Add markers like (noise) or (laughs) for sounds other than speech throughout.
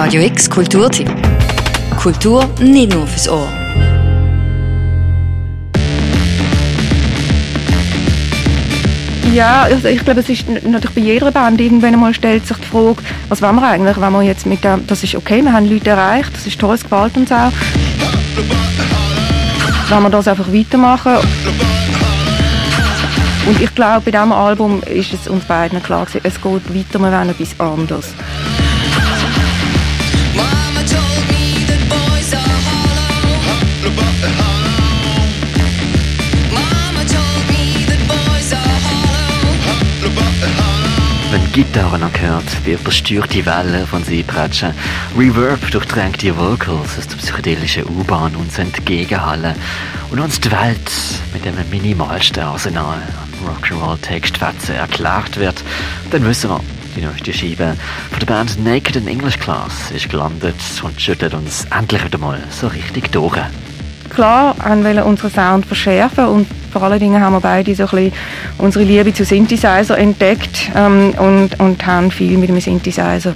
Radio X Kulturtipp. Kultur nicht nur fürs Ohr. Ja, also ich glaube, es ist natürlich bei jeder Band irgendwann einmal stellt sich die Frage, was wollen wir eigentlich, wenn wir jetzt mit dem, das ist okay, wir haben Leute erreicht, das ist toll, es gefällt uns auch. Wenn wir das einfach weitermachen. Und ich glaube, bei diesem Album ist es uns beiden klar gewesen, es geht weiter, wir wollen etwas anderes. Wenn Gitarren gehört, wie übersteuerte Wellen von sie prätschen, Reverb durchdrängt die Vocals aus der psychedelischen U-Bahn uns entgegenhallen und uns die Welt mit dem minimalsten Arsenal an Rock'n'Roll-Textfetzen erklärt wird, dann wissen wir, die neueste Scheibe von der Band Naked in English Class ist gelandet und schüttelt uns endlich wieder mal so richtig durch. Klar, haben wir unseren Sound verschärfen und vor allen Dingen haben wir beide so ein unsere Liebe zu Synthesizer entdeckt ähm, und, und haben viel mit dem Synthesizer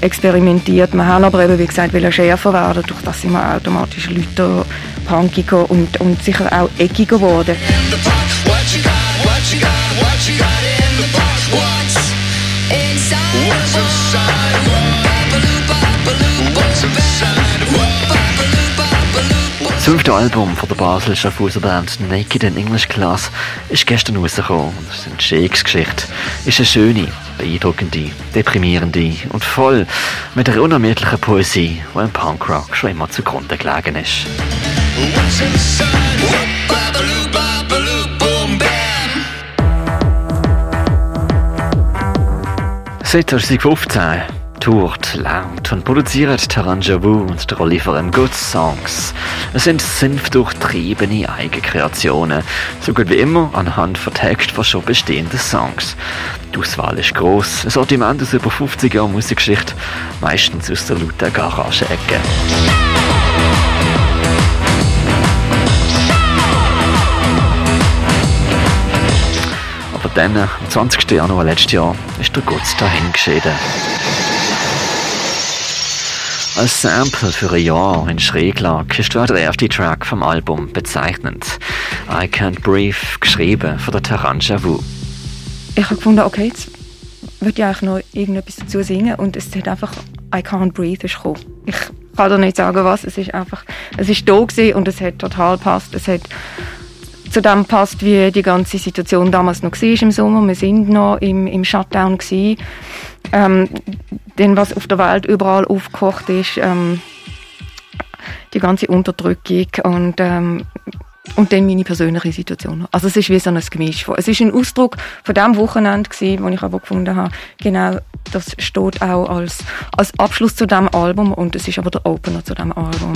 experimentiert. Wir haben aber eben, wie gesagt, schärfer werden. Durch das sind wir automatisch lauter, punkiger und, und sicher auch eckiger geworden. Das fünfte Album von der Basel Schaffhauser Naked in English Class ist gestern rausgekommen. Das ist eine Shakes-Geschichte. Ist eine schöne, beeindruckende, deprimierende und voll mit einer unermüdlichen Poesie, die im Punkrock schon immer zugrunde gelegen ist. Seit 2015 tourt, lernt und produziert Taranja Wu und der Oliver M. Good Songs. Es sind sinnfdurchtriebene Eigenkreationen, so gut wie immer anhand von Text von schon bestehenden Songs. Die Auswahl ist gross, ein Sortiment aus über 50 Jahren Musikgeschichte, meistens aus der lauten Garage-Ecke. Aber dann, am 20. Januar letztes Jahr, ist der Gott dahin geschieden. Als Sample für ein Jahr in Schräglage ist der erste Track vom Album bezeichnend. I Can't Breathe, geschrieben von der Taranja Wu. Ich habe gefunden, okay, jetzt würde ich eigentlich noch irgendetwas dazu singen und es hat einfach I Can't Breathe ist gekommen. Ich kann da nicht sagen, was, es ist einfach, es ist da und es hat total passt. Es hat zu dem passt, wie die ganze Situation damals noch war im Sommer. Wir sind noch im, im Shutdown gewesen. Ähm, denn was auf der Welt überall aufgekocht ist, ähm, die ganze Unterdrückung und ähm, und dann meine persönliche Situation. Also es ist wie so ein Gemisch. Es ist ein Ausdruck von dem Wochenende gewesen, wo ich aber gefunden habe, genau, das steht auch als, als Abschluss zu dem Album und es ist aber der Opener zu dem Album.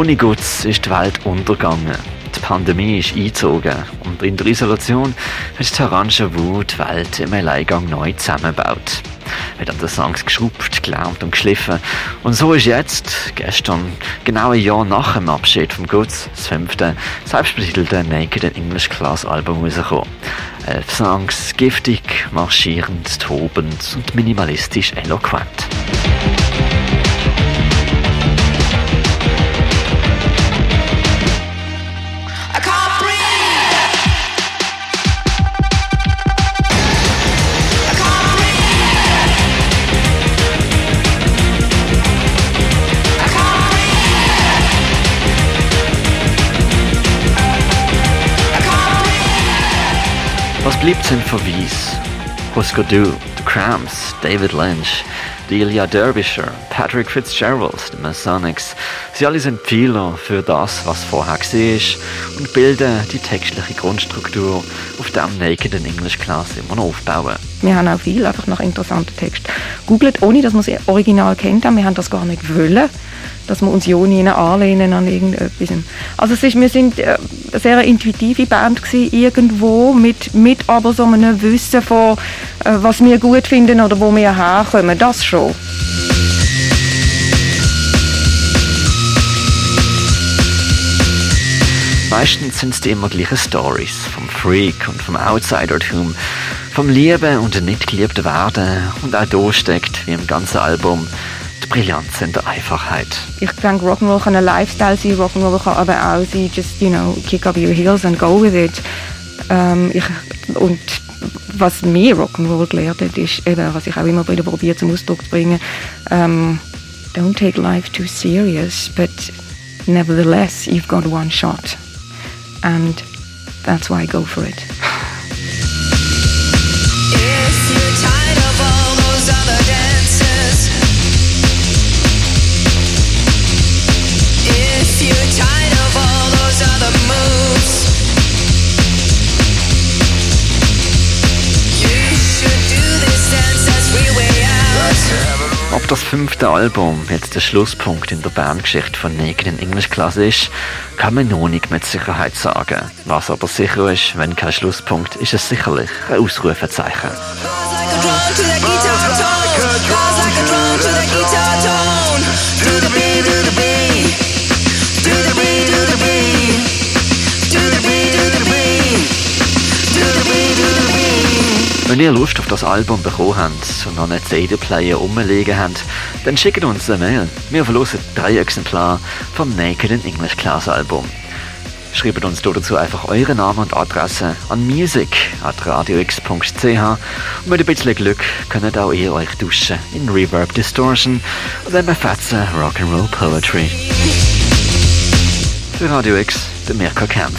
Ohne Gutz ist die Welt untergegangen. Die Pandemie ist eingezogen und in der Isolation hat Taranja Wu die Welt im Alleingang neu zusammengebaut. Hat an den Songs geschraubt, gelernt und geschliffen. Und so ist jetzt, gestern, genau ein Jahr nach dem Abschied vom Gutz, das fünfte, selbstbetitelte Naked English Class Album rausgekommen. Elf Songs, giftig, marschierend, tobend und minimalistisch eloquent. Sind Verweis? Husker Du, The Cramps, David Lynch, Delia Derbyshire, Patrick Fitzgerald, die Masonics. Sie alle sind Pfeiler für das, was vorher war und bilden die textliche Grundstruktur, auf der Naked in English Class immer noch aufbauen. Wir haben auch viel einfach nach interessanten Texten googelt, ohne dass man sie original kennt. Wir haben das gar nicht wollen dass wir uns ja nie anlehnen an irgendetwas. Also es ist, wir sind äh, eine sehr intuitive Band gewesen, irgendwo, mit, mit aber so einem Wissen von, äh, was wir gut finden oder wo wir herkommen, das schon. Meistens sind es immer gleichen Stories vom Freak und vom Outsider-Tum, vom Lieben und dem nicht geliebten werden und auch da steckt, wie im ganzen Album, die Brillanz in der Einfachheit. Ich denke, Rock'n'Roll kann ein Lifestyle sein, Rock'n'Roll kann aber auch sein, just, you know, kick up your heels and go with it. Ähm, ich, und was mir Rock'n'Roll gelehrt hat, ist eben, was ich auch immer wieder probiere zum Ausdruck zu bringen, ähm, don't take life too serious, but nevertheless, you've got one shot. And that's why I go for it. (laughs) das fünfte Album jetzt der Schlusspunkt in der Bandgeschichte von Naked in English Class ist, kann man noch nicht mit Sicherheit sagen. Was aber sicher ist, wenn kein Schlusspunkt, ist es sicherlich ein Ausrufezeichen. Wenn ihr Lust auf das Album bekommen habt und noch einen CD-Player rumliegen habt, dann schickt uns eine Mail. Wir verlosen drei Exemplare vom Naked in English Class Album. Schreibt uns dazu einfach eure Namen und Adresse an music.radiox.ch und mit ein bisschen Glück könnt auch ihr euch duschen in Reverb Distortion oder einem fetzen Rock'n'Roll Poetry. Für Radio X, der Mirko Kempf.